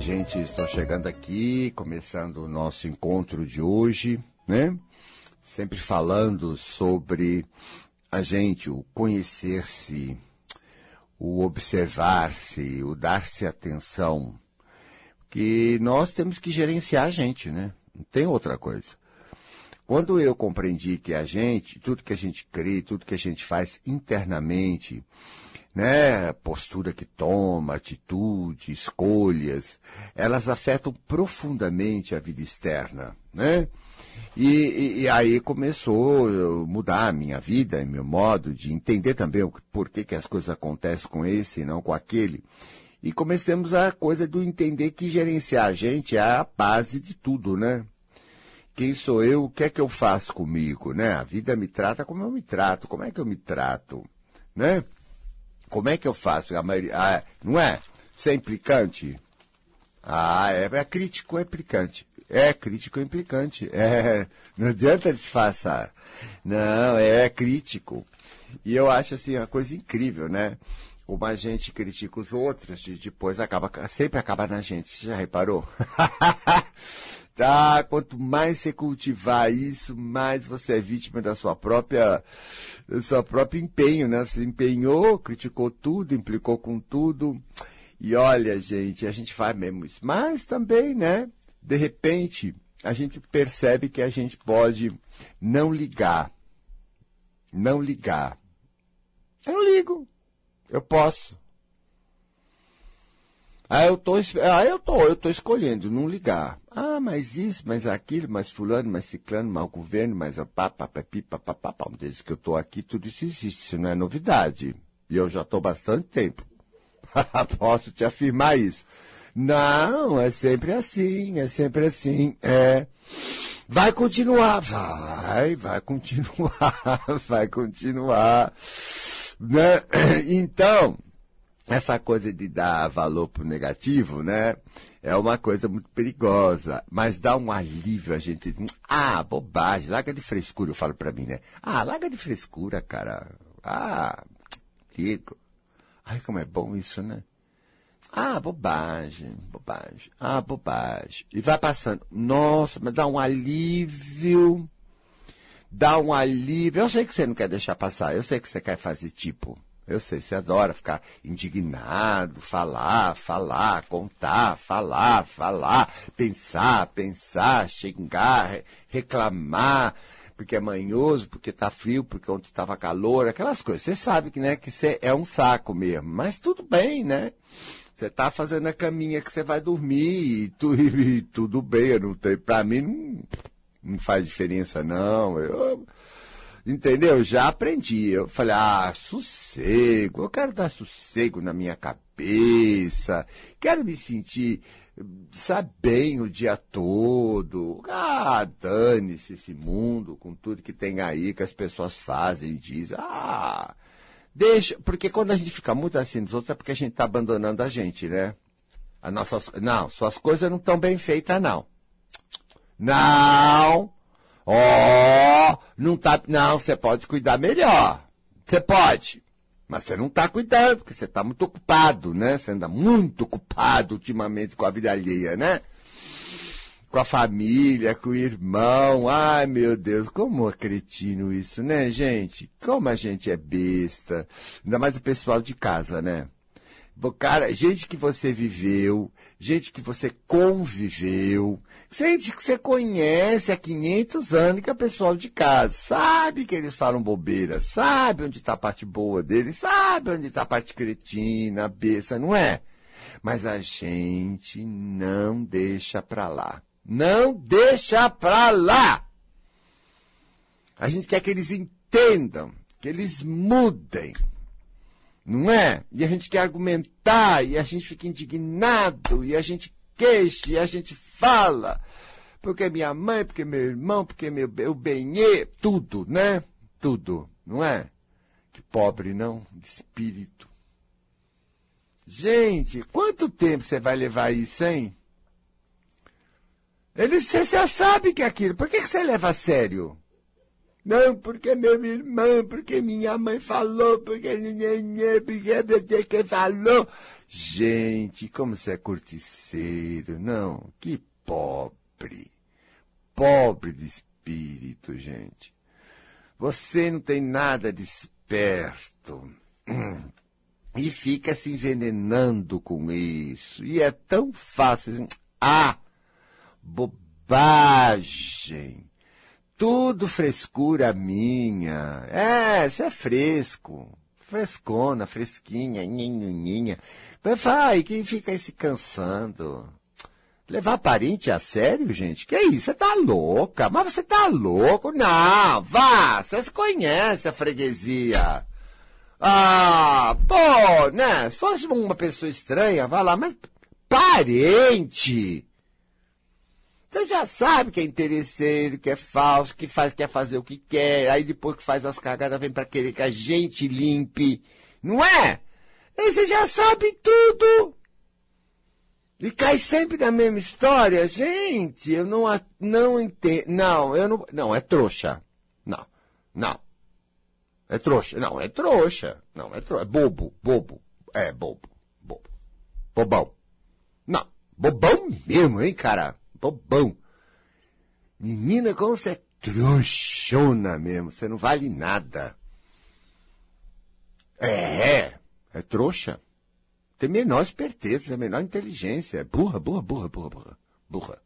Gente, estou chegando aqui, começando o nosso encontro de hoje, né? Sempre falando sobre a gente, o conhecer-se, o observar-se, o dar-se atenção. Que nós temos que gerenciar a gente, né? Não tem outra coisa. Quando eu compreendi que a gente, tudo que a gente crê, tudo que a gente faz internamente, né, postura que toma, atitude, escolhas, elas afetam profundamente a vida externa, né? E, e, e, aí começou a mudar a minha vida, meu modo de entender também o, por que, que as coisas acontecem com esse e não com aquele. E começamos a coisa do entender que gerenciar a gente é a base de tudo, né? Quem sou eu, o que é que eu faço comigo, né? A vida me trata como eu me trato, como é que eu me trato, né? Como é que eu faço? A maioria, ah, não é? Ser implicante? Ah, é, é crítico, é implicante. É crítico é implicante. É, não adianta disfarçar. Não, é crítico. E eu acho assim uma coisa incrível, né? Como a gente critica os outros, depois acaba, sempre acaba na gente. Você já reparou? Quanto mais você cultivar isso, mais você é vítima da sua própria, do seu próprio empenho, né? Você empenhou, criticou tudo, implicou com tudo. E olha, gente, a gente faz mesmo isso. Mas também, né? De repente, a gente percebe que a gente pode não ligar. Não ligar. Eu não ligo. Eu posso. Ah, eu tô, ah, eu tô, eu tô escolhendo não ligar. Ah, mas isso, mas aquilo, mas fulano, mas ciclano, mas o governo, mas a papa, papi, papapá. Desde que eu tô aqui, tudo isso existe, isso não é novidade. E eu já tô bastante tempo. Posso te afirmar isso. Não, é sempre assim, é sempre assim. É. Vai continuar, vai, vai continuar, vai continuar. Né? Então, essa coisa de dar valor pro negativo, né? É uma coisa muito perigosa, mas dá um alívio a gente. Ah, bobagem, larga de frescura, eu falo pra mim, né? Ah, larga de frescura, cara. Ah, ligo. Ai, como é bom isso, né? Ah, bobagem, bobagem. Ah, bobagem. E vai passando. Nossa, mas dá um alívio. Dá um alívio. Eu sei que você não quer deixar passar. Eu sei que você quer fazer tipo. Eu sei, você adora ficar indignado, falar, falar, contar, falar, falar, pensar, pensar, xingar, reclamar, porque é manhoso, porque tá frio, porque ontem estava calor, aquelas coisas. Você sabe que, né, que você é um saco mesmo, mas tudo bem, né? Você tá fazendo a caminha que você vai dormir e, tu, e tudo bem, eu não tem, pra mim não, não faz diferença não. Eu, Entendeu? Já aprendi. Eu falei, ah, sossego, eu quero dar sossego na minha cabeça, quero me sentir, sabe, bem o dia todo. Ah, dane-se esse mundo com tudo que tem aí que as pessoas fazem e dizem. Ah, deixa, porque quando a gente fica muito assim dos outros é porque a gente está abandonando a gente, né? As nossas, não, suas coisas não estão bem feitas, não. Não! Ó, oh, não tá. Não, você pode cuidar melhor. Você pode. Mas você não está cuidando, porque você está muito ocupado, né? Você anda muito ocupado ultimamente com a vida alheia, né? Com a família, com o irmão. Ai, meu Deus, como é cretino isso, né, gente? Como a gente é besta. Ainda mais o pessoal de casa, né? Cara, gente que você viveu, gente que você conviveu, gente que você conhece há 500 anos que é pessoal de casa, sabe que eles falam bobeira, sabe onde está a parte boa deles, sabe onde está a parte cretina, besta, não é? Mas a gente não deixa pra lá. Não deixa pra lá! A gente quer que eles entendam, que eles mudem, não é? E a gente quer argumentar, e a gente fica indignado, e a gente queixa, e a gente fala. Porque minha mãe, porque meu irmão, porque meu, o benê, tudo, né? Tudo, não é? Que pobre, não? De espírito. Gente, quanto tempo você vai levar isso, hein? Ele, você já sabe que é aquilo. Por que, que você leva a sério? Não, porque meu irmão, porque minha mãe falou, porque ninguém, porque que falou. Gente, como você é corticeiro, não? Que pobre. Pobre de espírito, gente. Você não tem nada de esperto. E fica se envenenando com isso. E é tão fácil. Ah! Bobagem! Tudo frescura minha. É, isso é fresco. Frescona, fresquinha, nhinhinha. Vai, quem fica aí se cansando? Levar parente a sério, gente? Que isso? Você tá louca? Mas você tá louco? Não, vá, vocês conhecem a freguesia. Ah, pô, né? Se fosse uma pessoa estranha, vá lá, mas parente! Você já sabe que é interesseiro, que é falso, que faz, quer fazer o que quer, aí depois que faz as cagadas vem para querer que a gente limpe. Não é? Aí você já sabe tudo. E cai sempre na mesma história. Gente, eu não, não entendo. Não, eu não. Não, é trouxa. Não, não. É trouxa. Não, é trouxa. Não, é trouxa. É bobo, bobo. É bobo, bobo. Bobão. Não, bobão mesmo, hein, cara? Bobão. Menina, como você é trouxona mesmo, você não vale nada. É, é trouxa. Tem menor esperteza, menor inteligência. É burra, burra, burra, burra, burra. Burra.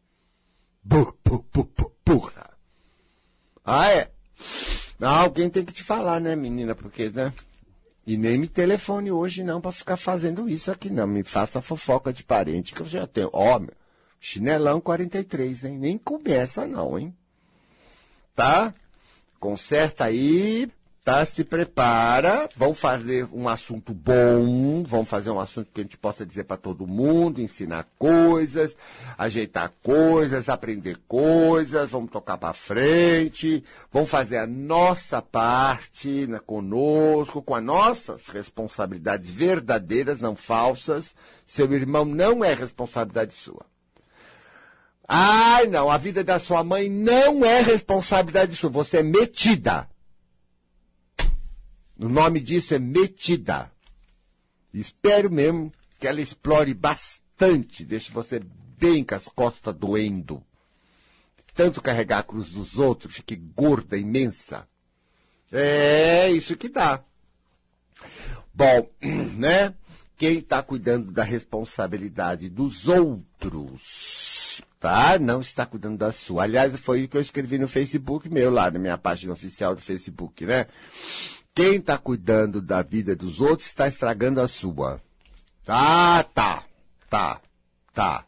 Burra, burra, burra. Ah, é? Ah, alguém tem que te falar, né, menina? Porque, né? E nem me telefone hoje não para ficar fazendo isso aqui, não. Me faça fofoca de parente que eu já tenho. Ó, oh, Chinelão 43, hein? Nem começa não, hein? Tá? Conserta aí, tá? Se prepara. Vamos fazer um assunto bom, vamos fazer um assunto que a gente possa dizer para todo mundo, ensinar coisas, ajeitar coisas, aprender coisas, vamos tocar para frente, vamos fazer a nossa parte né, conosco, com as nossas responsabilidades verdadeiras, não falsas. Seu irmão não é responsabilidade sua. Ai, não, a vida da sua mãe não é responsabilidade sua. Você é metida. O nome disso é metida. Espero mesmo que ela explore bastante, deixe você bem com as costas doendo. Tanto carregar a cruz dos outros, fique gorda, imensa. É isso que dá. Bom, né? Quem está cuidando da responsabilidade dos outros tá? Não está cuidando da sua. Aliás, foi o que eu escrevi no Facebook meu, lá na minha página oficial do Facebook, né? Quem está cuidando da vida dos outros está estragando a sua. Ah, tá. Tá. Tá.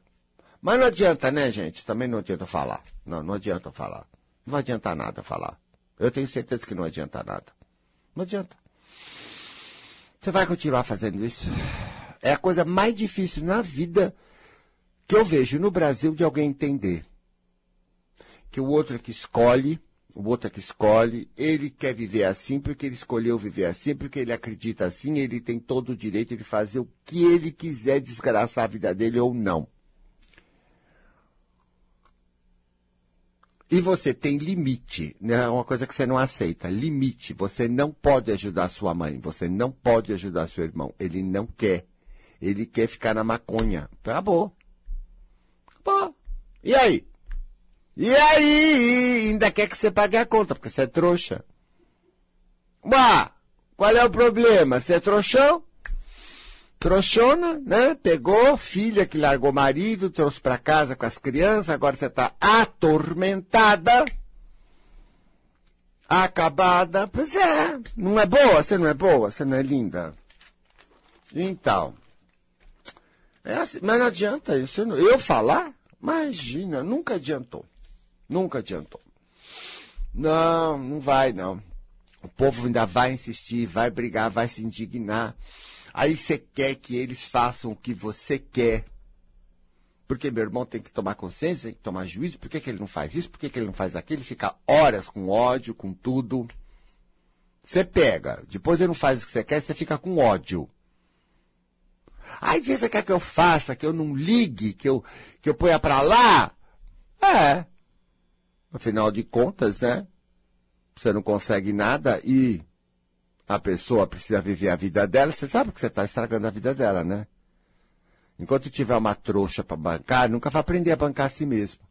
Mas não adianta, né, gente? Também não adianta falar. Não, não adianta falar. Não vai adiantar nada falar. Eu tenho certeza que não adianta nada. Não adianta. Você vai continuar fazendo isso? É a coisa mais difícil na vida que eu vejo no Brasil de alguém entender que o outro é que escolhe, o outro é que escolhe, ele quer viver assim porque ele escolheu viver assim, porque ele acredita assim, ele tem todo o direito de fazer o que ele quiser desgraçar a vida dele ou não. E você tem limite, né? É uma coisa que você não aceita, limite. Você não pode ajudar sua mãe, você não pode ajudar seu irmão. Ele não quer. Ele quer ficar na maconha. Acabou. Pô, e aí? E aí? Ainda quer que você pague a conta, porque você é trouxa. Bah, qual é o problema? Você é trouxão? Trouxona, né? Pegou filha que largou marido, trouxe para casa com as crianças, agora você tá atormentada, acabada. Pois é, não é boa? Você não é boa? Você não é linda? Então, é assim, mas não adianta isso. Eu falar, imagina, nunca adiantou. Nunca adiantou. Não, não vai, não. O povo ainda vai insistir, vai brigar, vai se indignar. Aí você quer que eles façam o que você quer. Porque meu irmão tem que tomar consciência, tem que tomar juízo. Por que, que ele não faz isso? Por que, que ele não faz aquilo? Ele fica horas com ódio, com tudo. Você pega, depois ele não faz o que você quer, você fica com ódio. Aí você quer que eu faça, que eu não ligue, que eu, que eu ponha para lá? É. Afinal de contas, né? você não consegue nada e a pessoa precisa viver a vida dela, você sabe que você está estragando a vida dela, né? Enquanto tiver uma trouxa para bancar, nunca vai aprender a bancar a si mesmo.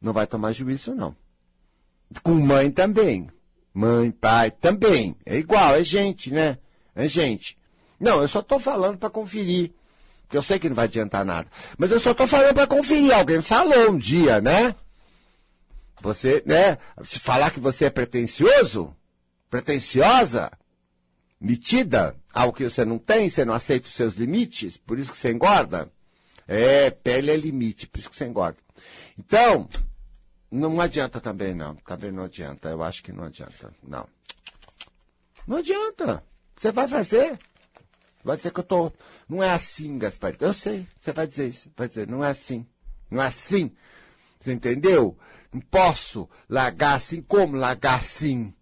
Não vai tomar juízo, não. Com mãe também. Mãe, pai também. É igual, é gente, né? É gente. Não, eu só estou falando para conferir. Porque eu sei que não vai adiantar nada. Mas eu só estou falando para conferir. Alguém falou um dia, né? Você, né? Se falar que você é pretencioso, pretenciosa, metida, algo que você não tem, você não aceita os seus limites, por isso que você engorda. É, pele é limite, por isso que você engorda. Então, não adianta também não. Também não adianta. Eu acho que não adianta. Não. Não adianta. Você vai fazer. Vai dizer que eu tô. Não é assim, Gaspar. Eu sei. Você vai dizer isso. Vai dizer, não é assim. Não é assim. Você entendeu? Não posso largar assim. Como largar assim?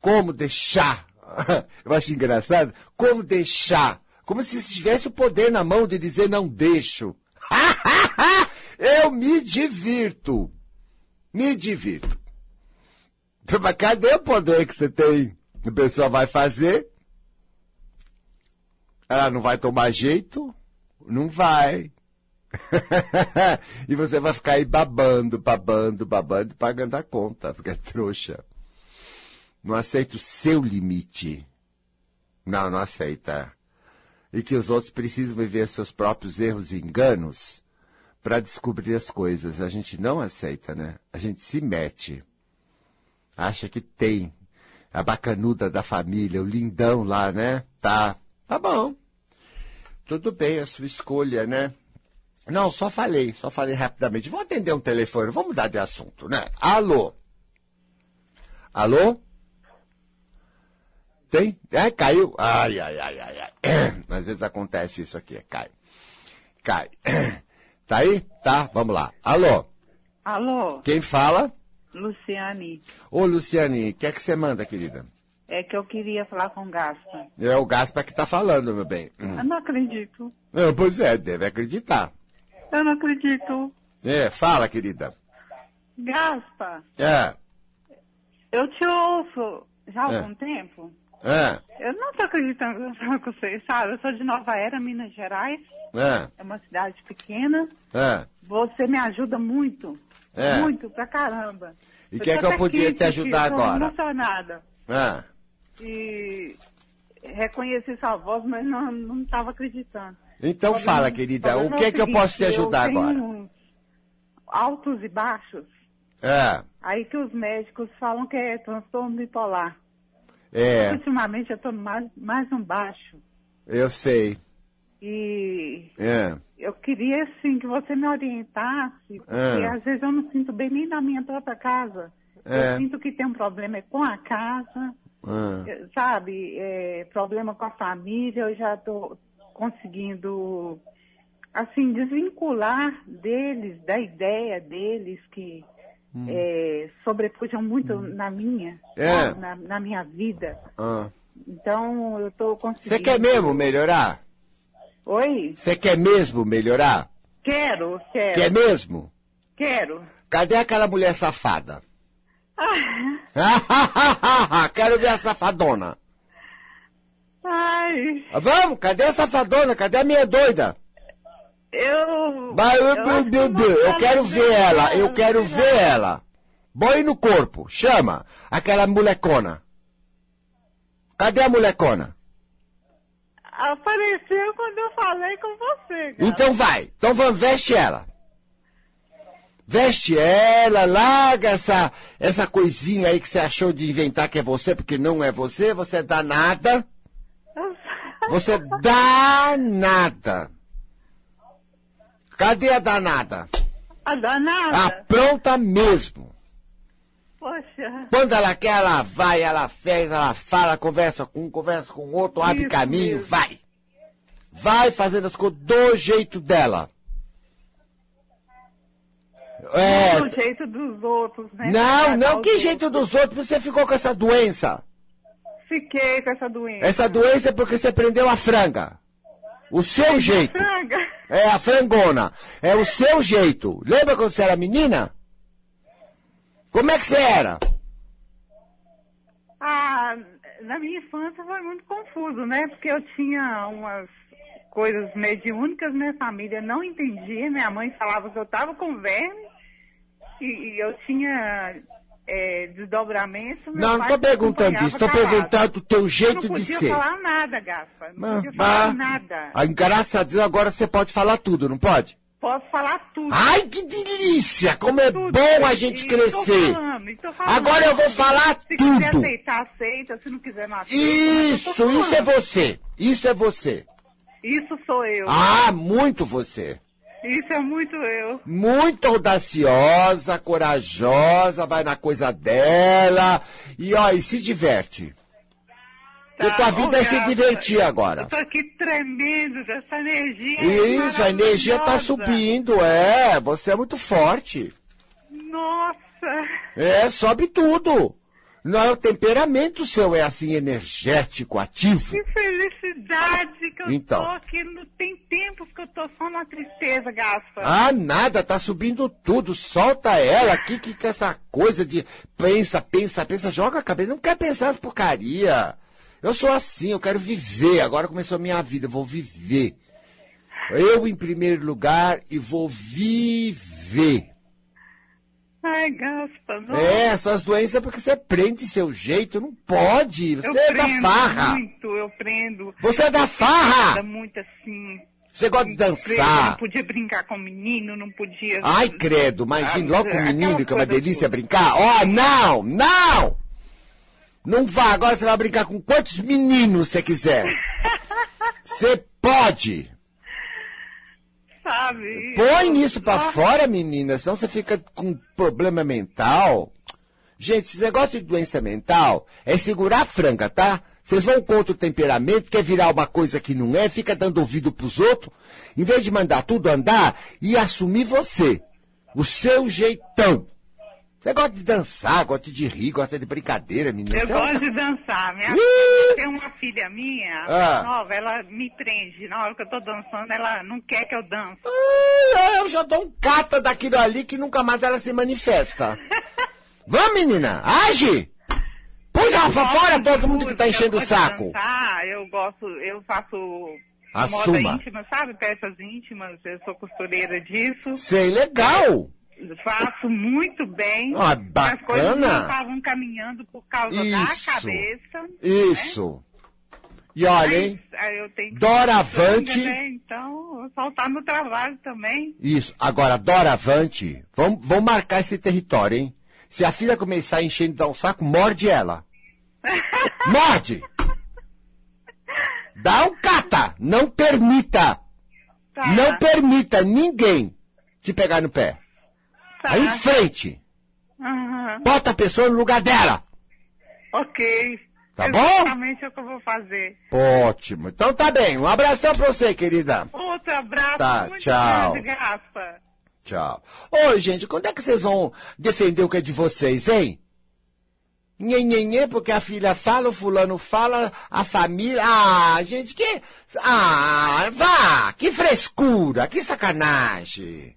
Como deixar? Eu acho engraçado. Como deixar? Como se tivesse o poder na mão de dizer não deixo. Eu me divirto. Me divirto. Mas cadê o poder que você tem? A pessoa vai fazer. Ela não vai tomar jeito? Não vai. e você vai ficar aí babando, babando, babando, pagando a conta, porque é trouxa. Não aceita o seu limite. Não, não aceita. E que os outros precisam viver seus próprios erros e enganos para descobrir as coisas. A gente não aceita, né? A gente se mete. Acha que tem a bacanuda da família, o lindão lá, né? Tá. Tá bom. Tudo bem, a sua escolha, né? Não, só falei, só falei rapidamente. Vou atender um telefone, vamos mudar de assunto, né? Alô? Alô? Tem? É, caiu. Ai, ai, ai, ai, ai. Às vezes acontece isso aqui, cai. Cai. Tá aí? Tá, vamos lá. Alô? Alô? Quem fala? Luciane. Ô, Luciane, o que é que você manda, querida? É que eu queria falar com o Gaspa. É o Gaspa que tá falando, meu bem. Hum. Eu não acredito. Não, pois é, deve acreditar. Eu não acredito. É, fala, querida. Gaspa, É, eu te ouço já há É. algum tempo. é, Eu não tô acreditando que eu com vocês, sabe? Eu sou de Nova Era, Minas Gerais. é, É uma cidade pequena. é. Você me ajuda muito. É. Muito, pra caramba. E quer que eu tô podia aqui, te ajudar agora? emocionada. é. E reconheci sua voz, mas não, não tava acreditando. Então fala, querida, o problema que é é que eu posso te ajudar eu tenho agora? Altos e baixos. É, Aí que os médicos falam que é transtorno bipolar. é, Ultimamente eu estou mais, mais um baixo. eu sei. E É, eu queria, assim, que você me orientasse, porque É. às vezes eu não sinto bem nem na minha própria casa. É. Eu sinto que tem um problema é com a casa, é. sabe? É, problema com a família, eu já estou conseguindo, assim, desvincular deles, da ideia deles que eh, sobrepujam muito na minha, Hum. É. na, na minha vida. Ah. Então, eu estou conseguindo... Você quer mesmo melhorar? Oi? Você quer mesmo melhorar? Quero, quero, Quer mesmo? quero. Cadê aquela mulher safada? Ah, Quero ver a safadona. Ai, Vamos, cadê a safadona? Cadê a minha doida? eu... Vai, eu, eu eu, não eu, eu tá quero ver ela, eu quero né? ver ela. Põe no corpo, chama aquela molecona. Cadê a molecona? Apareceu quando eu falei com você, cara. Então vai, então vamos, veste ela. Veste ela, larga essa, essa coisinha aí que você achou de inventar que é você, porque não é você, você é danada. Você é danada. Cadê a danada? A danada? Ah, pronta mesmo. Poxa. Quando ela quer, ela vai, ela fez, ela fala, conversa com um, conversa com outro, abre Isso caminho, mesmo. vai. Vai fazendo as coisas do jeito dela. É, Do jeito dos outros, né? não, não, que jeito dos outros, você ficou com essa doença. Fiquei com essa doença. Essa doença é porque você prendeu a franga. O seu jeito. Franga. É a frangona. É o seu jeito. Lembra quando você era menina? Como é que você era? Ah, na minha infância foi muito confuso, né? Porque eu tinha umas coisas mediúnicas, minha família não entendia, minha mãe falava que eu estava com verme e, e eu tinha é, desdobramento. Não, não estou perguntando isso, estou perguntando o teu Eu jeito não de podia ser. falar nada, Gaspa. Não Mas, podia falar bah, nada. ah, graças a Deus agora você pode falar tudo, não pode? Posso falar tudo. Ai, que delícia! Como é tudo. bom a gente E tô crescer. falando, e tô falando. Agora eu vou falar Se quiser tudo. aceitar, aceita. Se não quiser, não aceita. mas Isso, tô isso é falando. você. Isso é você. Isso sou eu. Ah, muito você. Isso é muito eu. Muito audaciosa, corajosa, vai na coisa dela e ó, e se diverte. Porque tua vida é se Tá, divertir agora. Eu tô aqui tremendo dessa energia. Isso, a energia tá subindo, é. Você é muito forte. Nossa, É, sobe tudo. Não, o temperamento seu é assim, energético, ativo. que felicidade que eu Então. tô aqui. Não tem tempos que eu tô só na tristeza, Gaspa. Ah, nada, tá subindo tudo. Solta ela aqui, que que é essa coisa de pensa, pensa, pensa, joga a cabeça. Não quer pensar as porcaria. Eu sou assim, eu quero viver. Agora começou a minha vida, eu vou viver. Eu em primeiro lugar e vou viver. Ai, Gaspa, não. É, essas doenças é porque você prende seu jeito, não pode. Você eu é da prendo farra. muito, eu prendo. Você é da Era farra. muito assim. Você gosta de Não dançar. podia brincar com menino, não podia. Ai, credo, imagine Ah, logo com o menino, aquela que é uma delícia toda. brincar. Ó, não, não! Não vá, agora você vai brincar com quantos meninos você quiser. Você pode. Sabe? Põe isso pra Nossa, fora, menina, senão você fica com problema mental. Gente, esse negócio de doença mental é segurar a franga, tá? Vocês vão contra o temperamento, quer virar uma coisa que não é, fica dando ouvido pros outros, em vez de mandar tudo andar e assumir você, o seu jeitão. Você gosta de dançar, gosta de rir, gosta de brincadeira, menina. Eu Você é gosto de dançar. Minha filha, tem uma filha minha, Ah. nova, ela me prende. Na hora que eu tô dançando, ela não quer que eu dance. Ah, eu já dou um cata daquilo ali que nunca mais ela se manifesta. Vamos, menina, age! Puxa pra gosto fora todo mundo que tá enchendo o saco. Dançar, eu gosto, eu faço Assuma. moda íntima, sabe? Peças íntimas, eu sou costureira disso. Sei, legal. Faço muito bem. Ah, As coisas bacana. não estavam caminhando por causa Isso. da cabeça. Isso. E olha, hein? Que Doravante. né? Então, faltar no trabalho também. Isso. Agora, Doravante, vamos, vamos marcar esse território, hein? Se a filha começar a encher de dar um saco, morde ela. Morde! Dá um cata! Não permita! Tá, Não permita ninguém te pegar no pé. Tá. Aí em frente. Aham. Bota a pessoa no lugar dela. Ok. Tá bom? Exatamente o que eu vou fazer. Ótimo. Então tá bem. Um abração pra você, querida. Outro abraço Tá, tchau. grande, Gaspa. Tchau. Oi, gente, quando é que vocês vão defender o que é de vocês, hein? Nhenhenhê, porque a filha fala, o fulano fala, a família. Ah, gente, que. Ah, vá! Que frescura, que sacanagem!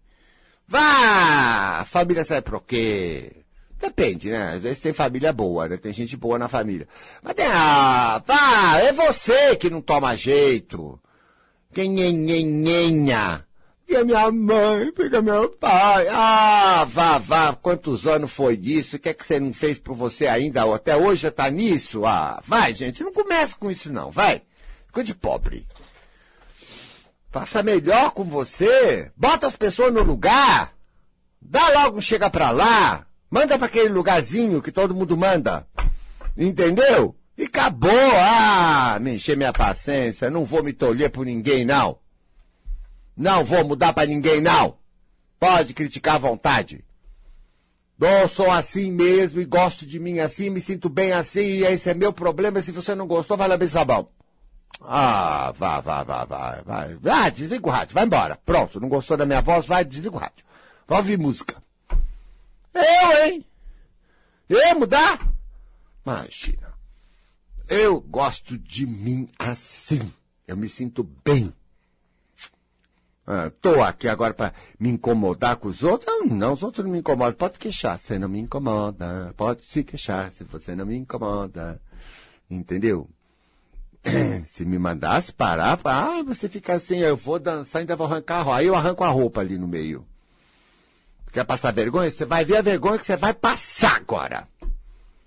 Vá! Família sabe por quê? Depende, né? Às vezes tem família boa, né? Tem gente boa na família. Mas tem. Ah, vá! É você que não toma jeito! Que nhenhenhenha! E a minha mãe, pega meu pai. Ah, vá, vá, quantos anos foi isso? O que é que você não fez por você ainda? Até hoje já tá nisso? Ah, vai, gente, não começa com isso não, vai. Ficou de pobre. Faça melhor com você. Bota as pessoas no lugar. Dá logo chega pra lá. Manda pra aquele lugarzinho que todo mundo manda. Entendeu? E acabou. Ah, me encher minha paciência. Não vou me tolher por ninguém, não. Não vou mudar pra ninguém, não. Pode criticar à vontade. Eu sou assim mesmo e gosto de mim assim, me sinto bem assim, e esse é meu problema. Se você não gostou, vai lá bem sabão. Ah, vá, vá, vá, vá, vai. Ah, desliga o rádio, vai embora. Pronto, não gostou da minha voz, vai, desliga o rádio. Vai ouvir música. Eu, hein? Eu mudar? Imagina. Eu gosto de mim assim. Eu me sinto bem. Ah, tô aqui agora para me incomodar com os outros? Não, não, os outros não me incomodam. Pode queixar, você não me incomoda. Pode se queixar se você não me incomoda. Entendeu? se me mandasse parar, ah, você fica assim, eu vou dançar, ainda vou arrancar a roupa. Aí eu arranco a roupa ali no meio. Quer passar vergonha? Você vai ver a vergonha que você vai passar agora.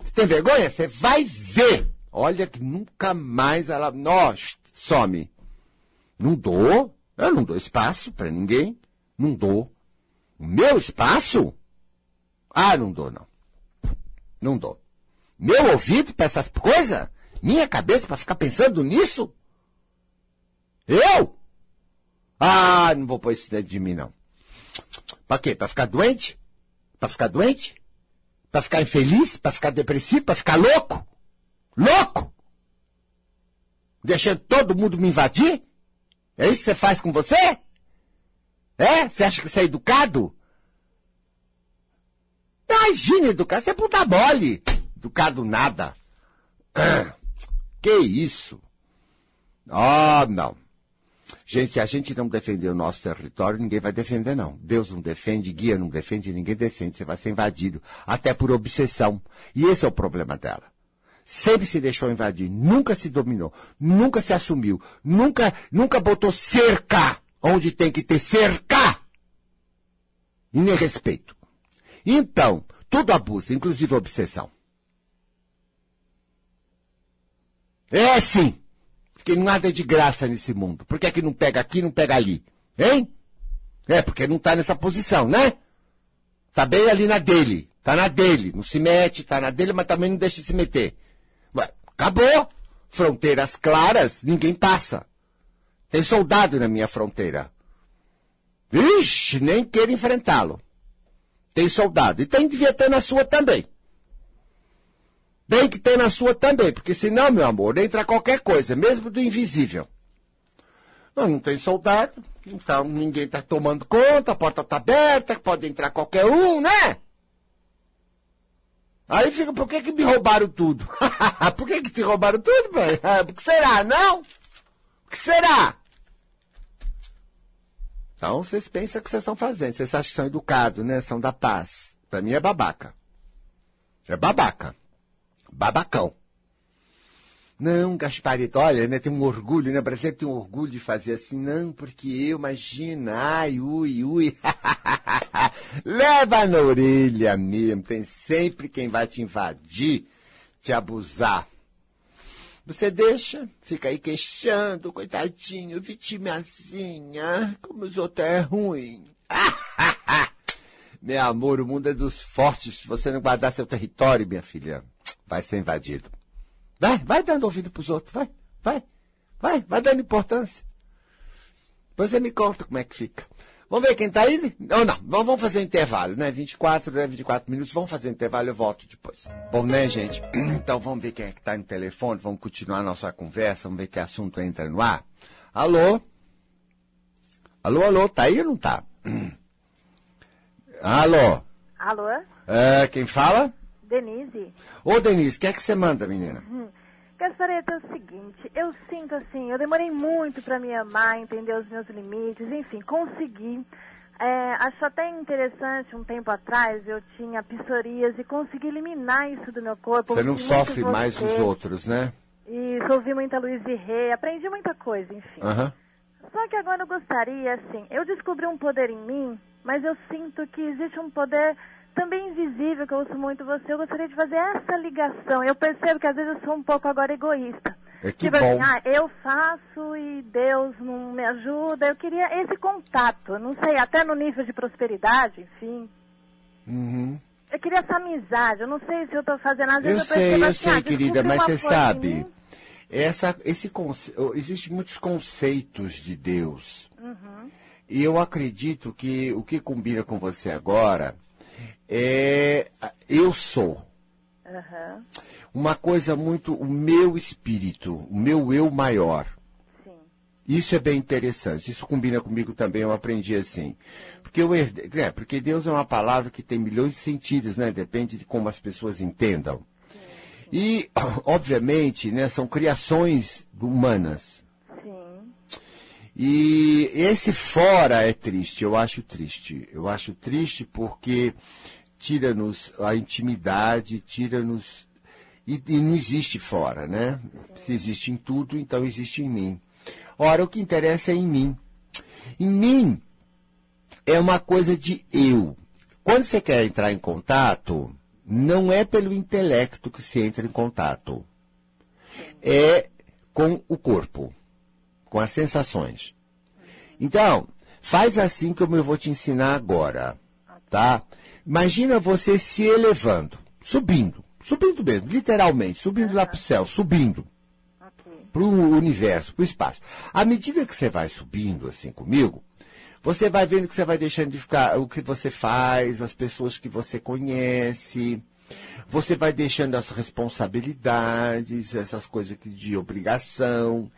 Você tem vergonha? Você vai ver. Olha que nunca mais ela. Nós, some. Não dou. Eu não dou espaço para ninguém. Não dou. O meu espaço? Ah, não dou, não. Não dou. Meu ouvido para essas coisas? Minha cabeça para ficar pensando nisso? Eu? Ah, não vou pôr isso dentro de mim, não. Para quê? Para ficar doente? Para ficar doente? Para ficar infeliz? Para ficar depressivo? Para ficar louco? Louco? Deixando todo mundo me invadir? É isso que você faz com você? É? Você acha que você é educado? Imagina educado, você é puta mole. Educado nada. Que isso? Oh, não. Gente, se a gente não defender o nosso território, ninguém vai defender, não. Deus não defende, guia não defende, ninguém defende. Você vai ser invadido, até por obsessão. E esse é o problema dela. Sempre se deixou invadir, nunca se dominou, nunca se assumiu, nunca, nunca botou cerca onde tem que ter cerca. E nem respeito. Então, tudo abuso, inclusive obsessão. É sim. Porque nada é de graça nesse mundo. Por que é que não pega aqui não pega ali? Hein? É, porque não está nessa posição, né? Tá bem ali na dele. Tá na dele. Não se mete, tá na dele, mas também não deixa de se meter. Ué, acabou. Fronteiras claras, ninguém passa. Tem soldado na minha fronteira. Vixe, nem quero enfrentá-lo. Tem soldado. E tem devia ter na sua também. Tem que ter na sua também, porque senão, meu amor, entra qualquer coisa, mesmo do invisível. Não, não tem soldado, então ninguém está tomando conta, a porta está aberta, pode entrar qualquer um, né? Aí fica, por que, que me roubaram tudo? por que, que te roubaram tudo, pai? Por que será, não? O que será? Então vocês pensam o que vocês estão fazendo. Vocês acham que são educados, né? São da paz. Para mim é babaca. É babaca babacão. Não, Gasparito, olha, né, tem um orgulho, né? O brasileiro tem um orgulho de fazer assim, não, porque eu, imagina, ai, ui, ui. Leva na orelha mesmo, tem sempre quem vai te invadir, te abusar. Você deixa, fica aí queixando, coitadinho, vitimazinha, como os outros é ruim. Meu amor, o mundo é dos fortes. Se você não guardar seu território, minha filha, vai ser invadido. Vai, vai dando ouvido pros outros, vai, vai, vai, vai dando importância. Você me conta como é que fica. Vamos ver quem tá aí? Não, não, vamos fazer um intervalo, né? 24, né? 24 minutos, vamos fazer um intervalo, eu volto depois. Bom, né, gente? Então vamos ver quem é que tá no telefone, vamos continuar a nossa conversa, vamos ver que assunto entra no ar. Alô? Alô, alô, tá aí ou não tá? Alô? Alô? É, quem fala? Denise. Ô, Denise, o que é que você manda, menina? Hum. Gaspareto, é o seguinte, eu sinto assim, eu demorei muito para me amar, entender os meus limites, enfim, consegui. É, acho até interessante, um tempo atrás eu tinha psoríase e consegui eliminar isso do meu corpo. Você não sofre mais os outros, né? Isso, ouvi muita Luiz e Rei, aprendi muita coisa, enfim. Uhum. Só que agora eu gostaria, assim, eu descobri um poder em mim, mas eu sinto que existe um poder também invisível, que eu ouço muito você, eu gostaria de fazer essa ligação. Eu percebo que às vezes eu sou um pouco agora egoísta. É que tipo bom. assim, ah, eu faço e Deus não me ajuda. Eu queria esse contato, não sei, até no nível de prosperidade, enfim. Uhum. Eu queria essa amizade, eu não sei se eu estou fazendo, às Eu vezes eu, sei, percebo eu assim, sei, ah, querida, descobri mas você sabe, essa, esse conce... existem muitos conceitos de Deus. Uhum. E eu acredito que o que combina com você agora é eu sou. Aham, Uma coisa muito, o meu espírito, o meu eu maior. sim. Isso é bem interessante. Isso combina comigo também, eu aprendi assim. Porque eu é, porque Deus é uma palavra que tem milhões de sentidos, né? Depende de como as pessoas entendam. E, obviamente, né, são criações humanas. E esse fora é triste, eu acho triste. Eu acho triste porque tira-nos a intimidade, tira-nos. E, e, não existe fora, né? Se existe em tudo, então existe em mim. Ora, o que interessa é em mim. Em mim é uma coisa de eu. Quando você quer entrar em contato, não é pelo intelecto que se entra em contato. É com o corpo, com as sensações. Então, faz assim como eu vou te ensinar agora, tá? Imagina você se elevando, subindo, subindo mesmo, literalmente, subindo lá para o céu, subindo para o universo, para o espaço. À medida que você vai subindo assim comigo, você vai vendo que você vai deixando de ficar o que você faz, as pessoas que você conhece. Você vai deixando as responsabilidades, essas coisas de obrigação,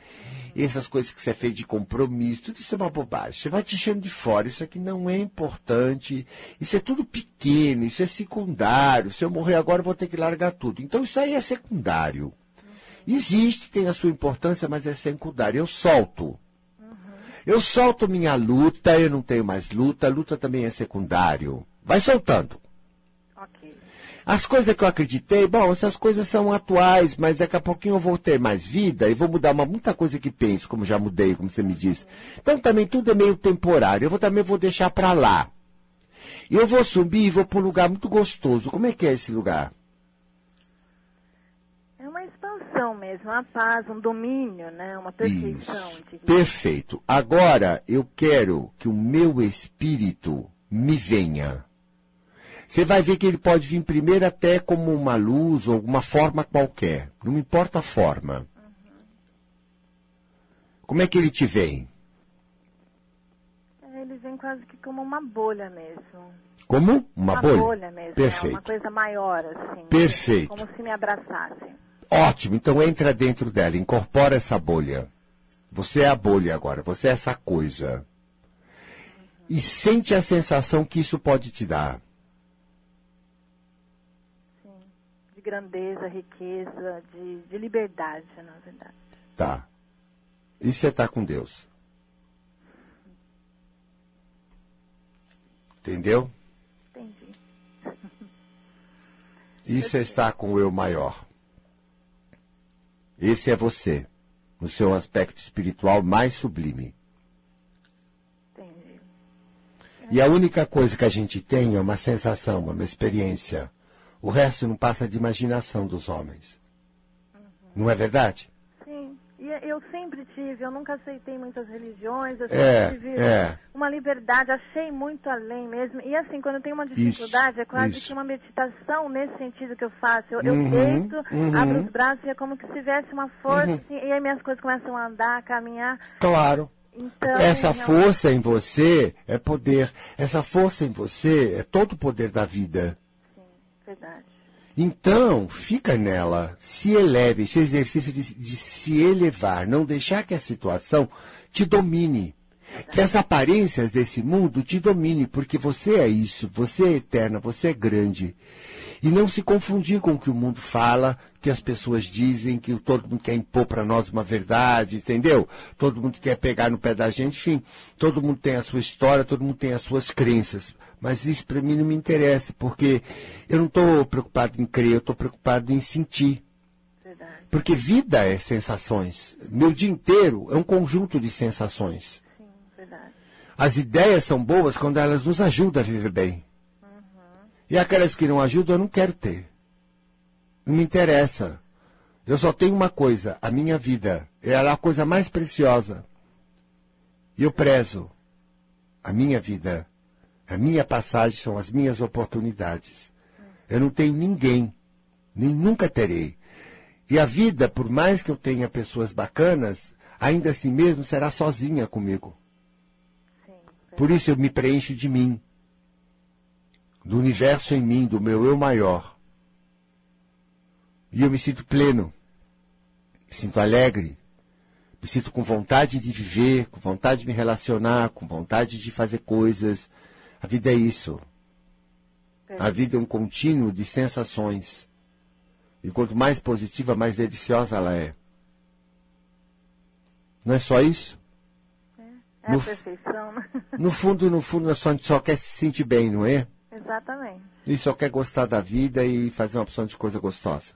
essas coisas que você fez de compromisso, tudo isso é uma bobagem. Você vai deixando de fora, isso aqui não é importante, isso é tudo pequeno, isso é secundário. Se eu morrer agora, eu vou ter que largar tudo. Então isso aí é secundário. Existe, tem a sua importância, mas é secundário. Eu solto. Eu solto minha luta, eu não tenho mais luta, luta também é secundário. Vai soltando. Ok. As coisas que eu acreditei, bom, essas coisas são atuais, mas daqui a pouquinho eu vou ter mais vida e vou mudar uma, muita coisa que penso, como já mudei, como você me disse. Então também tudo é meio temporário. Eu vou, também vou deixar para lá. E eu vou subir e vou para um lugar muito gostoso. Como é que é esse lugar? É uma expansão mesmo, uma paz, um domínio, né? Uma perfeição. Isso. Perfeito. Agora eu quero que o meu espírito me venha. Você vai ver que ele pode vir primeiro até como uma luz ou uma forma qualquer. Não importa a forma. Como é que ele te vem? É, ele vem quase que como uma bolha mesmo. Como? Uma, Uma bolha? bolha mesmo. Perfeito. É uma coisa maior, assim. Perfeito. Como se me abraçasse. Ótimo, então entra dentro dela, incorpora essa bolha. Você é a bolha agora, você é essa coisa. E sente a sensação que isso pode te dar. Sim. De grandeza, riqueza, de, de liberdade, na verdade. Tá. E você está com Deus. Entendeu? Entendi. E você está com o eu maior. Esse é você, no seu aspecto espiritual mais sublime. Entendi. E a única coisa que a gente tem é uma sensação, uma experiência. O resto não passa de imaginação dos homens. Não é verdade? Sim. E eu sempre tive, eu nunca aceitei muitas religiões, eu É, sempre tive é. uma liberdade, achei muito além mesmo. E assim, quando eu tenho uma dificuldade, Isso, é quase isso. que uma meditação nesse sentido que eu faço. Eu, eu Uhum, deito, uhum. abro os braços e é como que se tivesse uma força, assim, e aí minhas coisas começam a andar, a caminhar. Claro. Então, Essa realmente- força em você é poder. Essa força em você é todo o poder da vida. Verdade. Então, fica nela, se eleve, esse exercício de, de se elevar, não deixar que a situação te domine. Que as aparências desse mundo te domine, porque você é isso, você é eterna, você é grande. E não se confundir com o que o mundo fala, que as pessoas dizem, que todo mundo quer impor para nós uma verdade, entendeu? Todo mundo quer pegar no pé da gente, enfim, todo mundo tem a sua história, todo mundo tem as suas crenças. Mas isso para mim não me interessa, porque eu não estou preocupado em crer, eu estou preocupado em sentir. Porque vida é sensações. Meu dia inteiro é um conjunto de sensações. As ideias são boas quando elas nos ajudam a viver bem. E aquelas que não ajudam, eu não quero ter. Não me interessa. Eu só tenho uma coisa, a minha vida. Ela é a coisa mais preciosa. E eu prezo a minha vida. A minha passagem são as minhas oportunidades. Eu não tenho ninguém, nem nunca terei. E a vida, por mais que eu tenha pessoas bacanas, ainda assim mesmo será sozinha comigo. Por isso eu me preencho de mim, do universo em mim, do meu eu maior. E eu me sinto pleno, me sinto alegre, me sinto com vontade de viver, com vontade de me relacionar, com vontade de fazer coisas. A vida é isso. A vida é um contínuo de sensações. E quanto mais positiva, mais deliciosa ela é. Não é só isso? É, no, perfeição. Né? No fundo, no fundo, a gente só quer se sentir bem, não é? Exatamente. E só quer gostar da vida e fazer uma opção de coisa gostosa.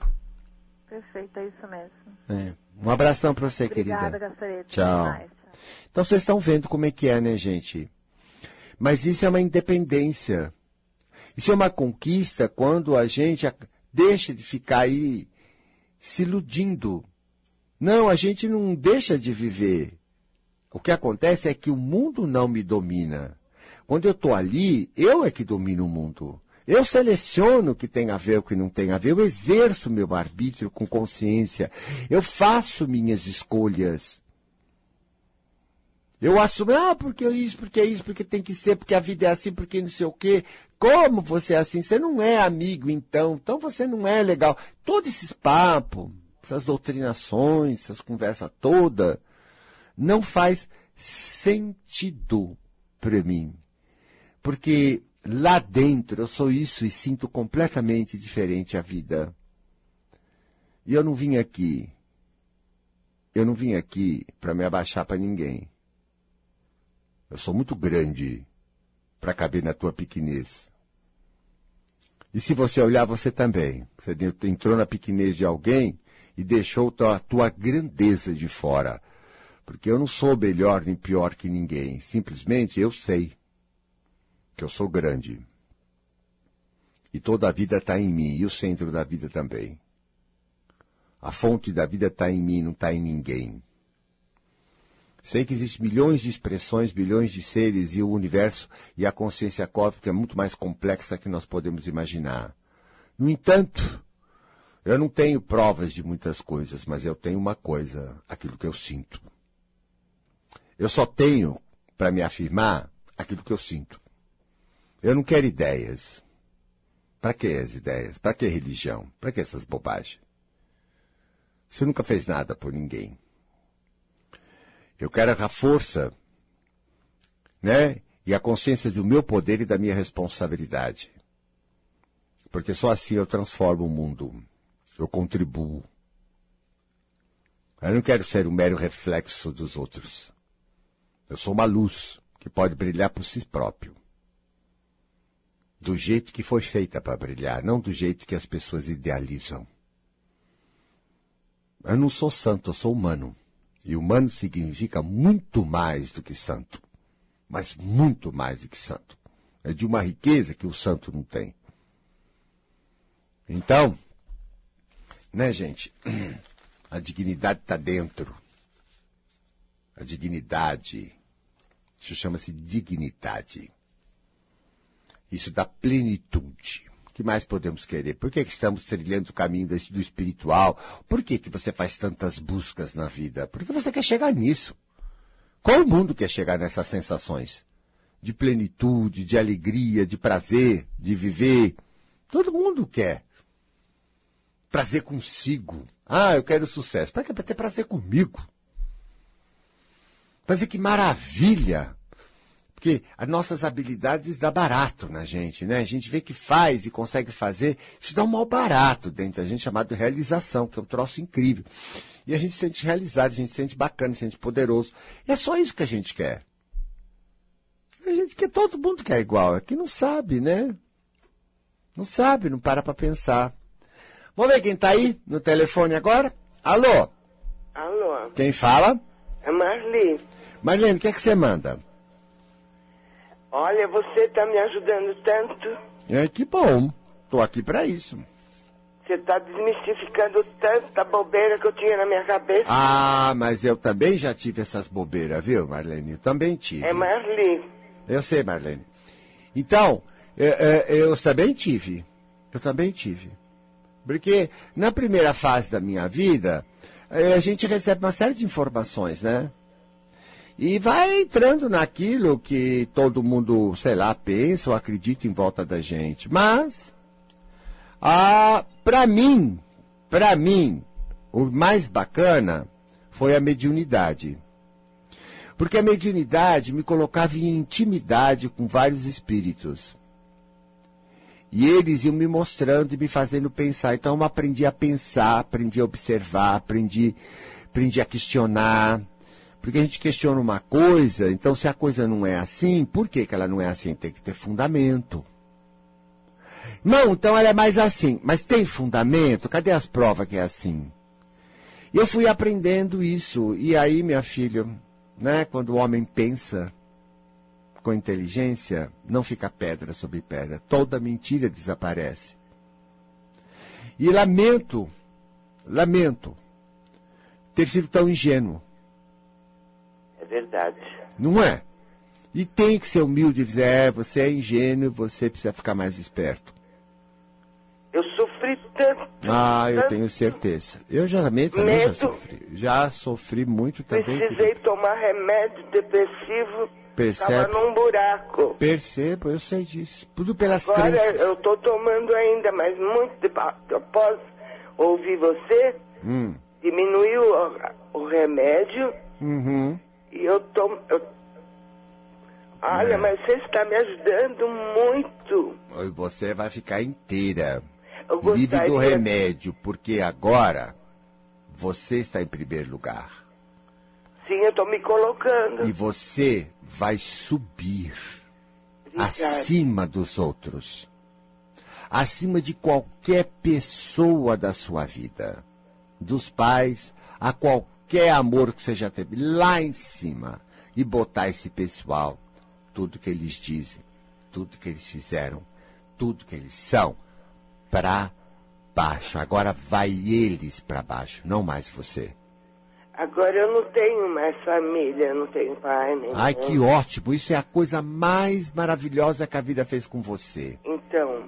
Perfeito, é isso mesmo. É. Um abração para você, Obrigada, querida. Gasparete. Tchau. Tchau. Então vocês estão vendo como é que é, né, gente? Mas isso é uma independência. Isso é uma conquista quando a gente deixa de ficar aí se iludindo. Não, a gente não deixa de viver. O que acontece é que o mundo não me domina. Quando eu estou ali, eu é que domino o mundo. Eu seleciono o que tem a ver, o que não tem a ver. Eu exerço meu arbítrio com consciência. Eu faço minhas escolhas. Eu assumo, ah, porque isso, porque é isso, porque tem que ser, porque a vida é assim, porque não sei o quê. Como você é assim? Você não é amigo, então. Então você não é legal. Todos esses papos, essas doutrinações, essas conversas toda, não faz sentido para mim. Porque lá dentro eu sou isso e sinto completamente diferente a vida. E eu não vim aqui. Eu não vim aqui para me abaixar para ninguém. Eu sou muito grande para caber na tua pequenez. E se você olhar, você também. Você entrou na pequenez de alguém e deixou a tua grandeza de fora. Porque eu não sou melhor nem pior que ninguém. Simplesmente eu sei que eu sou grande. E toda a vida está em mim, e o centro da vida também. A fonte da vida está em mim, não está em ninguém. Sei que existem milhões de expressões, bilhões de seres e o universo e a consciência cósmica é muito mais complexa que nós podemos imaginar. No entanto, eu não tenho provas de muitas coisas, mas eu tenho uma coisa, aquilo que eu sinto. Eu só tenho para me afirmar aquilo que eu sinto. Eu não quero ideias. Para que as ideias? Para que religião? Para que essas bobagens? Você nunca fez nada por ninguém. Eu quero a força, né? E a consciência do meu poder e da minha responsabilidade. Porque só assim eu transformo o mundo. Eu contribuo. Eu não quero ser um mero reflexo dos outros. Eu sou uma luz que pode brilhar por si próprio. Do jeito que foi feita para brilhar, não do jeito que as pessoas idealizam. Eu não sou santo, eu sou humano. E humano significa muito mais do que santo. Mas muito mais do que santo. É de uma riqueza que o santo não tem. Então, né, gente? A dignidade está dentro. A dignidade. Isso chama-se dignidade. Isso dá plenitude que mais podemos querer? Por que, que estamos trilhando o caminho do, espiritual? Por que, que você faz tantas buscas na vida? Porque você quer chegar nisso. Qual mundo quer chegar nessas sensações? De plenitude, de alegria, de prazer, de viver. Todo mundo quer. Prazer consigo. Ah, eu quero sucesso. Para que? Ter prazer comigo. Prazer que maravilha. Porque as nossas habilidades dá barato na gente, né? A gente vê que faz e consegue fazer, isso dá um mal barato dentro da gente, chamado realização, que é um troço incrível. E a gente se sente realizado, a gente se sente bacana, se sente poderoso. E é só isso que a gente quer. A gente quer, todo mundo quer igual, é que não sabe, né? Não sabe, não para para pensar. Vamos ver quem está aí no telefone agora? Alô? Alô? Quem fala? É Marli. Marlene, o que é que você manda? Olha, você está me ajudando tanto. É que bom. Tô aqui para isso. Você está desmistificando tanta bobeira que eu tinha na minha cabeça. Ah, mas eu também já tive essas bobeiras, viu, Marlene? Eu também tive. É Marli. Eu sei, Marlene. Então, eu, eu também tive. Eu também tive. Porque na primeira fase da minha vida, eh, a gente recebe uma série de informações, né? E vai entrando naquilo que todo mundo, sei lá, pensa ou acredita em volta da gente. Mas, ah, para mim, para mim, o mais bacana foi a mediunidade. Porque a mediunidade me colocava em intimidade com vários espíritos. E eles iam me mostrando e me fazendo pensar. Então eu aprendi a pensar, aprendi a observar, aprendi, aprendi a questionar Porque a gente questiona uma coisa, então se a coisa não é assim, por que, que ela não é assim? Tem que ter fundamento. Não, então ela é mais assim. Mas tem fundamento? Cadê as provas que é assim? E eu fui aprendendo isso. E aí, minha filha, né, quando o homem pensa com inteligência, não fica pedra sobre pedra. Toda mentira desaparece. E lamento, lamento ter sido tão ingênuo. Verdade. Não é? E tem que ser humilde e dizer, é, você é ingênuo, você precisa ficar mais esperto. Eu sofri tanto. Ah, eu tanto, tenho certeza. Eu já também, também já sofri. Já sofri muito também. Precisei tomar remédio depressivo. Percebe? Tava num buraco. Percebo, eu sei disso. Tudo pelas Agora crenças. eu tô tomando ainda, mas muito depois após ouvir você, Hum. diminuiu o, o remédio Uhum. E eu tomo. Eu... Olha, É. mas você está me ajudando muito. E você vai ficar inteira. Livre do remédio, porque agora você está em primeiro lugar. Sim, eu tô me colocando. E você vai subir Obrigada. acima dos outros. Acima de qualquer pessoa da sua vida. Dos pais, a qualquer amor que você já teve. Lá em cima. E botar esse pessoal, tudo que eles dizem, tudo que eles fizeram, tudo que eles são, para baixo. Agora vai eles para baixo, não mais você. Agora eu não tenho mais família, não tenho pai nem Ai, que ótimo! Isso é a coisa mais maravilhosa que a vida fez com você. Então,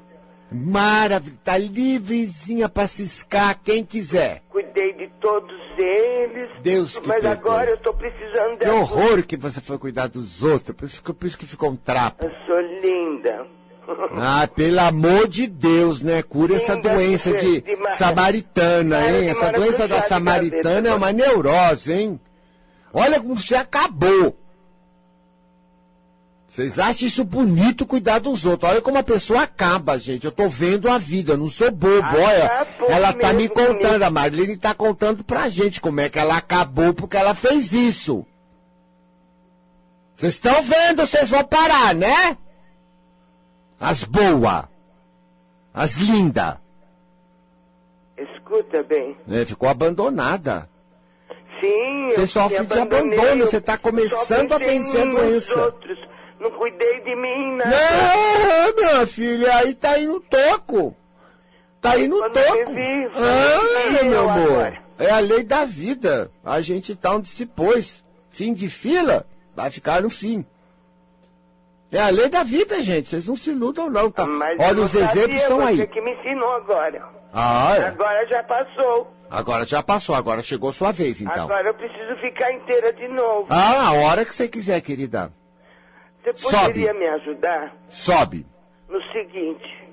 Maravilha! Tá livrezinha pra ciscar quem quiser. cuidei de todos eles. Deus que Mas agora eu tô precisando Que horror que você foi cuidar dos outros. Por isso, que- por isso que ficou um trapo. Eu sou linda. Ah, pelo amor de Deus, né? Cura essa doença de de ma- samaritana, hein? Essa doença da samaritana é uma neurose, hein? Olha como você acabou. Vocês acham isso bonito cuidar dos outros? Olha como a pessoa acaba, gente. Eu tô vendo a vida, eu não sou bobo. Olha, Acabou ela tá me contando, a Marlene tá contando pra gente como é que ela acabou porque ela fez isso. Vocês estão vendo, vocês vão parar, né? As boas. As lindas. Escuta bem. Né? Ficou abandonada. Sim, Você sofre de abandono, você tá só começando a vencer a doença. Outros. Cuidei de mim, nada. Não, minha filha, aí tá aí no toco. Tá aí no Quando toco. vi, Ah, meu eu amor. agora. É a lei da vida. A gente tá onde se pôs. Fim de fila, vai ficar no fim. É a lei da vida, gente. Vocês não se iludam, não, tá? Mas Olha, os exemplos sabia, estão Você aí. que me ensinou agora. Ah, é. Agora já passou. Agora já passou, agora chegou sua vez, então. Agora eu preciso ficar inteira de novo. Ah, a hora que você quiser, querida. Você poderia me ajudar Sobe. no seguinte?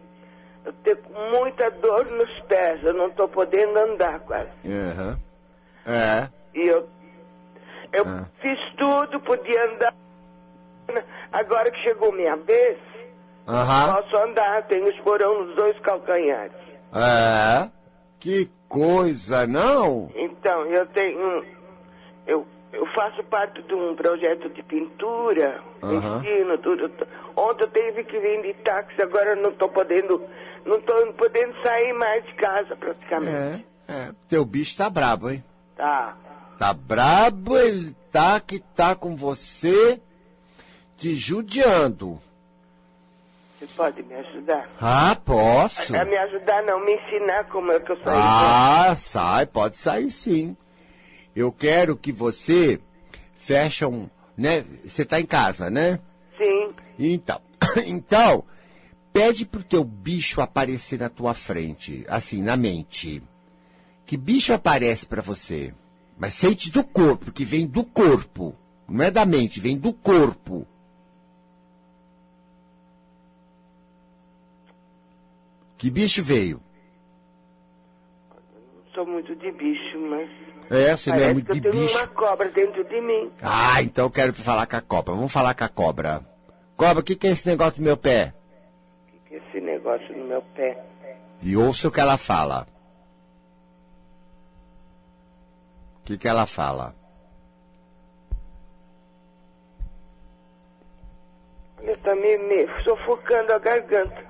Eu tenho muita dor nos pés, eu não estou podendo andar quase. Aham. É. E eu, eu Ah. fiz tudo, podia andar. Agora que chegou minha vez, Aham. posso andar, tenho esporão nos dois calcanhares. É. Que coisa, não? Então, eu tenho. Eu, eu faço parte de um projeto de pintura, ensino tudo. Ontem eu tive que vir de táxi, agora eu não estou podendo. Não estou podendo sair mais de casa praticamente. É, é. Teu bicho tá brabo, hein? Tá. Tá brabo, ele tá que tá com você te judiando. Você pode me ajudar? Ah, posso. É me ajudar, não, me ensinar como é que eu saio. Ah, sai, pode sair sim. Eu quero que você feche um, né? Você tá em casa, né? Sim. Então, então, pede pro teu bicho aparecer na tua frente, assim, na mente. Que bicho aparece pra você? Mas sente do corpo, que vem do corpo. Não é da mente, vem do corpo. Que bicho veio? Sou muito de bicho, mas. É, você não é muito que de eu bicho. tenho uma cobra dentro de mim. Ah, então eu quero falar com a cobra. Vamos falar com a cobra. Cobra, o que, que é esse negócio no meu pé? O que, é esse negócio no meu pé? E ouça o que ela fala. O que, que ela fala? Eu tá me, me sufocando a garganta.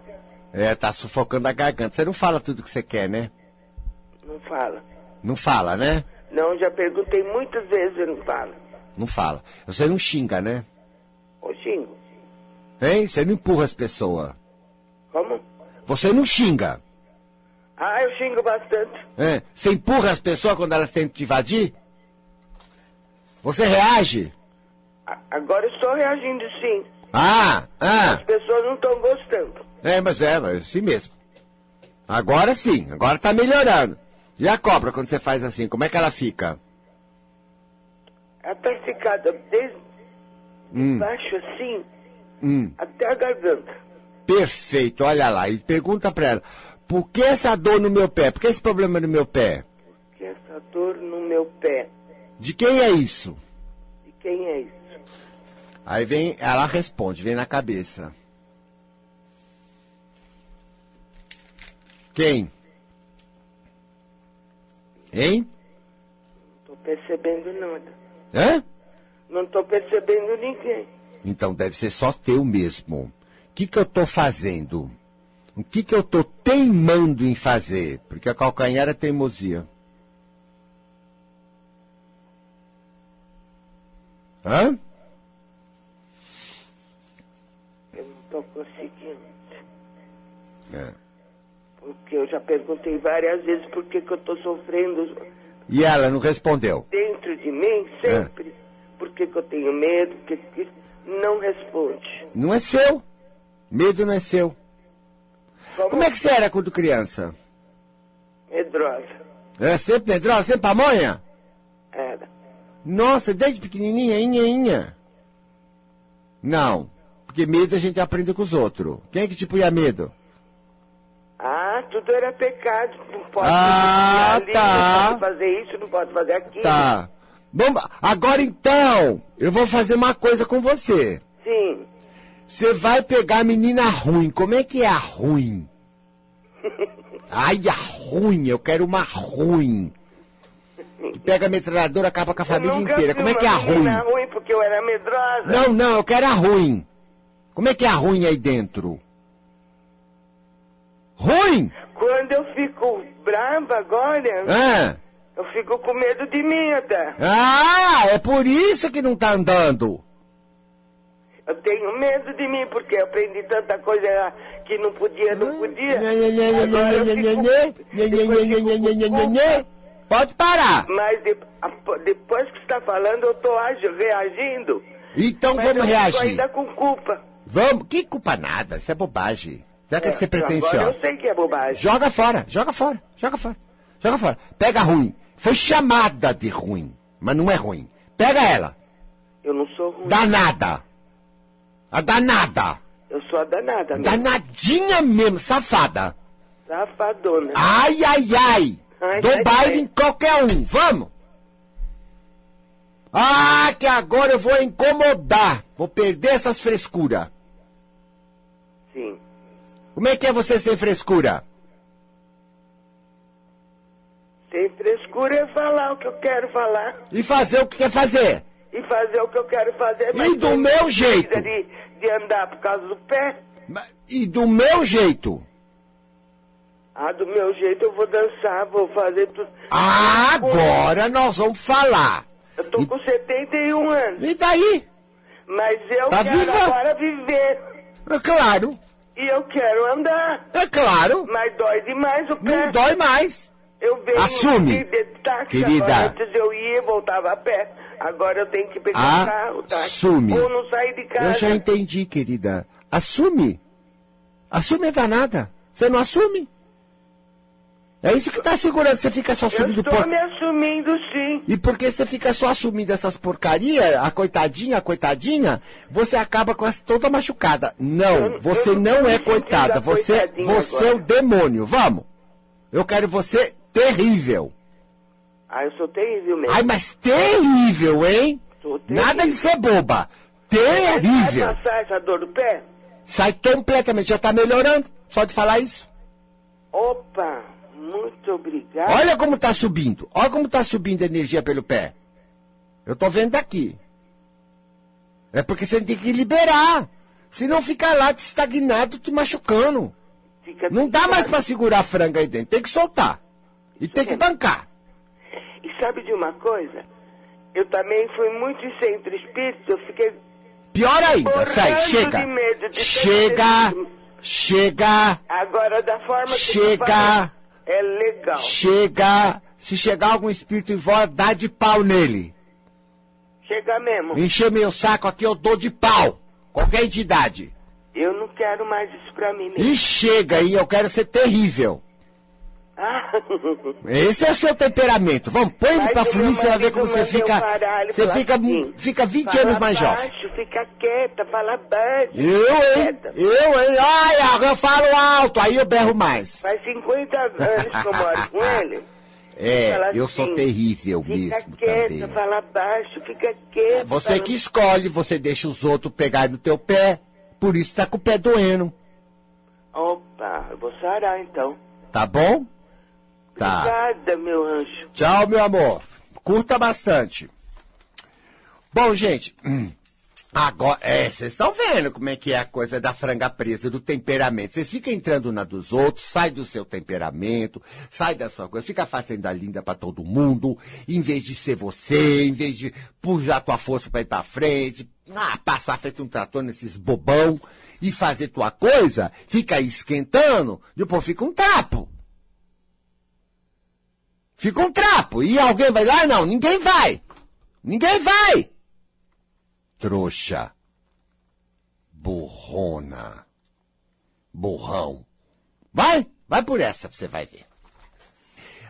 É, tá sufocando a garganta. Você não fala tudo que você quer, né? Não fala. Não fala, né? Não, já perguntei muitas vezes e não fala. Não fala. Você não xinga, né? Ô, xingo. Hein? Você não empurra as pessoas. Como? Você não xinga. Ah, eu xingo bastante. É? Você empurra as pessoas quando elas tentam te invadir? Você reage? A- Agora eu estou reagindo sim. Ah, ah. As pessoas não estão gostando. É, mas é, mas é assim mesmo. Agora sim, agora tá melhorando. E a cobra, quando você faz assim, como é que ela fica? Ela tá esticada desde Hum, baixo assim hum. até a garganta. Perfeito, olha lá. E pergunta pra ela, por que essa dor no meu pé? Por que esse problema no meu pé? Que essa dor no meu pé. De quem é isso? De quem é isso? Aí vem, ela responde, vem na cabeça. Quem? Hein? Não tô percebendo nada. Hã? Não tô percebendo ninguém. Então deve ser só teu mesmo. O que, que eu tô fazendo? O que, que eu tô teimando em fazer? Porque a calcanhar é teimosia. Hã? Eu não tô conseguindo. É. Eu já perguntei várias vezes por que, que eu tô sofrendo E ela não respondeu. dentro de mim, sempre. Por que, que eu tenho medo? Por que que... Não responde. Não é seu. Medo não é seu. Como é que você era quando criança? Medrosa. É sempre medrosa, sempre pamonha? Era. Nossa, desde pequenininha, inha, inha. Não, porque medo a gente aprende com os outros. Quem é que te punha medo? Ah, tudo era pecado. Não pode Ah, ali, tá. não pode fazer isso, não pode fazer aquilo. Tá. Vamos, agora então, eu vou fazer uma coisa com você. Sim. Você vai pegar a menina ruim. Como é que é a ruim? Ai, a ruim, eu quero uma ruim. Que pega a metralhadora, acaba com a família eu inteira. Como é que é a ruim? ruim porque eu era medrosa. Não, não, eu quero a ruim. Como é que é a ruim aí dentro? Ruim? Quando eu fico brava agora, Ah, eu fico com medo de mim até. ah, é por isso que não tá andando. Eu tenho medo de mim porque eu aprendi tanta coisa que não podia, não podia. Pode parar. Mas de- depois que você está falando, eu estou reagindo. Então Mas vamos eu reagir. ainda com culpa. Vamos. Que culpa nada, isso é bobagem. Já que É, você pretenciosa. eu sei que é bobagem. Joga fora, joga fora, joga fora. Joga fora. Pega ruim. Foi chamada de ruim, mas não é ruim. Pega ela. Eu não sou ruim. Danada. A danada. Eu sou a danada, né? Danadinha mesmo, safada. Safadona. Ai, ai, ai. Ai, Dou ai, baile ai. em qualquer um. Vamos. Ah, que agora eu vou incomodar. Vou perder essas frescuras. Sim. Como é que é você sem frescura? Sem frescura é falar o que eu quero falar. E fazer o que quer fazer? E fazer o que eu quero fazer. E do meu jeito. De, de andar por causa do pé. E do meu jeito. Ah, do meu jeito eu vou dançar, vou fazer tudo. Agora nós vamos falar. Eu tô com 71 anos. E daí? Mas eu Tá quero viva? agora viver. É claro, E eu quero andar. é claro. Mas dói demais o pé. Não dói mais. Eu venho Assume, de, táxi querida. Antes eu ia e voltava a pé. Agora eu tenho que pegar o carro, táxi. Assume. Ou não sair de casa. Eu já entendi, querida. Assume. Assume é danada. Você não assume? É isso que tá segurando. Você fica só Eu assumindo estou por... me assumindo sim. E porque você fica só assumindo essas porcarias, a coitadinha, a coitadinha, você acaba com essa toda machucada. Não, Eu- você eu não não é tô coitada. Você, você é o demônio. Vamos. Eu quero você terrível. Ah, eu sou terrível mesmo. Ai, mas terrível, hein? Sou terrível. Nada de ser boba. Vai Terrível. passar essa dor do pé? Sai completamente. Já tá melhorando. Só de falar isso. Opa, muito obrigado. Olha como tá subindo. Olha como tá subindo a energia pelo pé. Eu tô vendo daqui. É porque você tem que liberar. Senão fica lá estagnado, te machucando. Fica Não dá mais pra segurar a franga aí dentro. Tem que soltar. E tem que bancar. E sabe de uma coisa? Eu também fui muito centro espírita, eu fiquei Pior ainda, sai, chega. de medo de Chega, chega, agora da forma que Chega. É legal. chega. Se chegar algum espírito em volta, dá de pau nele. Chega mesmo. Encher meu saco aqui, eu dou de pau. Qualquer entidade. Eu não quero mais isso pra mim mesmo. E chega aí, eu quero ser terrível. Ah, Esse é o seu temperamento. Vamos, põe ele pra fluir, você vai ver como você fica. Você fica, assim, fica 20 fala anos mais jovem. baixo, Fica quieta, fala baixo. Eu, hein? Eu, hein? Ai, eu falo alto, aí eu berro mais. Faz 50 anos que eu moro com ele. É, Fala eu sou assim, terrível Fica mesmo quieta, também. fala baixo, fica quieta. Você fala- que escolhe, você deixa os outros pegar no teu pé, por isso tá com o pé doendo. Opa, eu vou sarar então. Tá bom? Tá. Obrigada, meu anjo. Tchau, meu amor. Curta bastante. Bom, gente, hum, agora, é, vocês estão vendo como é que é a coisa da franga presa, do temperamento. Vocês ficam entrando na dos outros, sai do seu temperamento, sai da sua coisa, fica fazendo a linda pra todo mundo, em vez de ser você, em vez de pujar tua força pra ir pra frente, ah, passar feito um trator nesses bobão e fazer tua coisa, fica aí esquentando, depois fica um trapo. Fica um trapo. E alguém vai lá? Não, ninguém vai. Ninguém vai. Trouxa. Burrona. Burrão. Vai, vai por essa, você vai ver.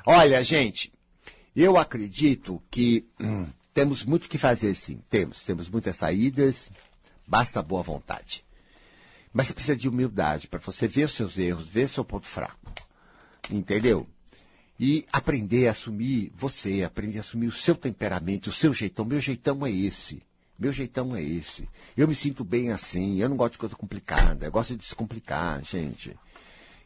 Olha, gente, eu acredito que hum, temos muito que fazer, sim. Temos, temos muitas saídas, basta boa vontade. Mas você precisa de humildade para você ver os seus erros, ver seu ponto fraco. Entendeu? E aprender a assumir você, aprender a assumir o seu temperamento, o seu jeitão. Meu jeitão é esse. Meu jeitão é esse. Eu me sinto bem assim. Eu não gosto de coisa complicada. Eu gosto de descomplicar, gente.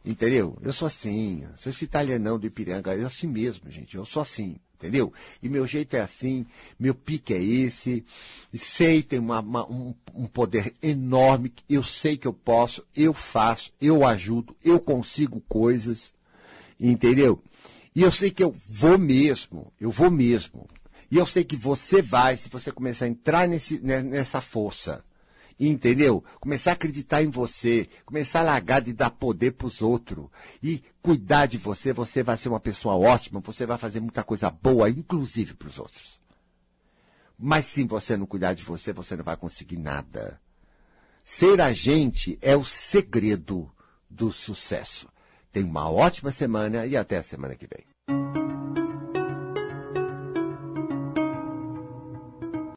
Entendeu? Eu sou assim. Sou esse italianão do Ipiranga. Sou assim mesmo, gente. Eu sou assim. Entendeu? E meu jeito é assim, meu pique é esse. Sei, tem uma- uma- um, um poder enorme. Eu sei que eu posso, eu faço, eu ajudo, eu consigo coisas. Entendeu? E eu sei que eu vou mesmo, eu vou mesmo. E eu sei que você vai, se você começar a entrar nesse, ne- nessa força. Entendeu? Começar a acreditar em você, começar a largar de dar poder para os outros e cuidar de você, você vai ser uma pessoa ótima, você vai fazer muita coisa boa, inclusive para os outros. Mas se você não cuidar de você, você não vai conseguir nada. Ser agente é o segredo do sucesso. Tenha uma ótima semana e até a semana que vem.